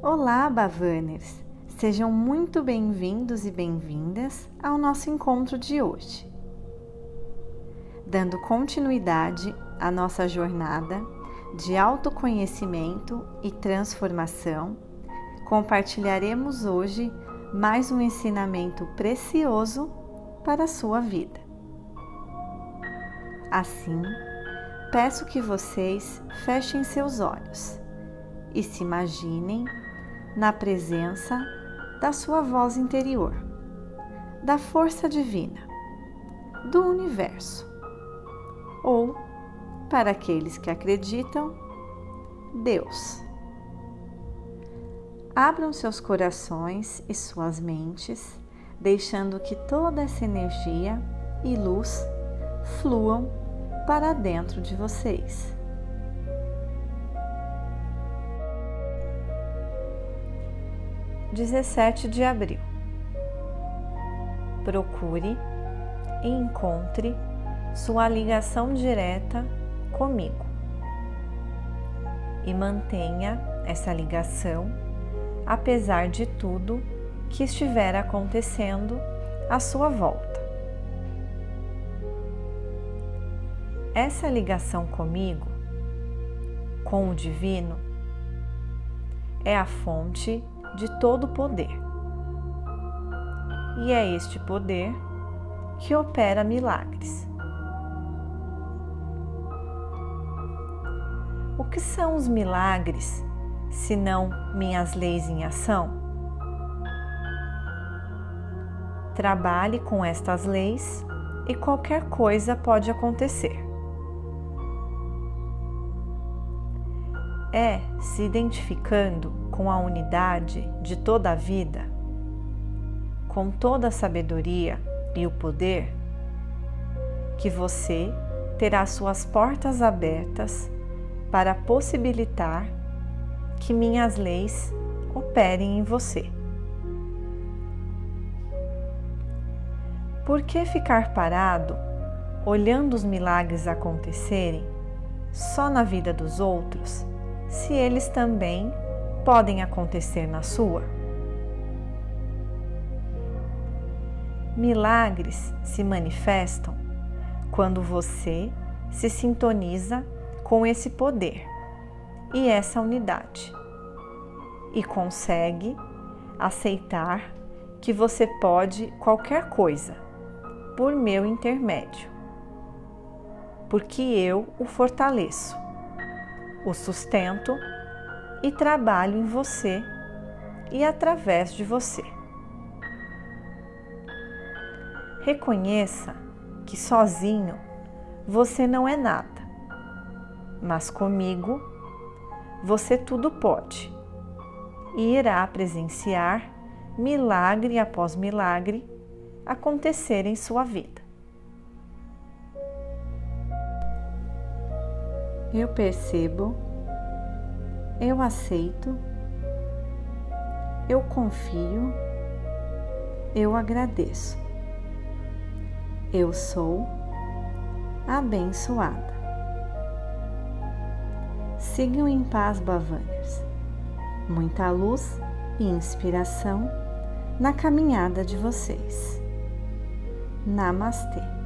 Olá, Bavaners! Sejam muito bem-vindos e bem-vindas ao nosso encontro de hoje. Dando continuidade à nossa jornada de autoconhecimento e transformação, compartilharemos hoje mais um ensinamento precioso para a sua vida. Assim, peço que vocês fechem seus olhos e se imaginem na presença da sua voz interior, da força divina, do universo, ou, para aqueles que acreditam, Deus. Abram seus corações e suas mentes, deixando que toda essa energia e luz fluam para dentro de vocês. 17 de abril. Procure e encontre sua ligação direta comigo e mantenha essa ligação apesar de tudo que estiver acontecendo à sua volta. Essa ligação comigo, com o Divino, é a fonte de todo poder. E é este poder que opera milagres. O que são os milagres, se não minhas leis em ação? Trabalhe com estas leis e qualquer coisa pode acontecer. É se identificando com a unidade de toda a vida, com toda a sabedoria e o poder, que você terá suas portas abertas para possibilitar que minhas leis operem em você. Por que ficar parado olhando os milagres acontecerem só na vida dos outros, se eles também podem acontecer na sua? Milagres se manifestam quando você se sintoniza com esse poder e essa unidade e consegue aceitar que você pode qualquer coisa por meu intermédio, porque eu o fortaleço, o sustento e trabalho em você e através de você. Reconheça que sozinho você não é nada, mas comigo você tudo pode e irá presenciar milagre após milagre acontecer em sua vida. Eu percebo eu aceito, eu confio, eu agradeço. Eu sou abençoada. Sigam em paz, Bavaners. Muita luz e inspiração na caminhada de vocês. Namastê.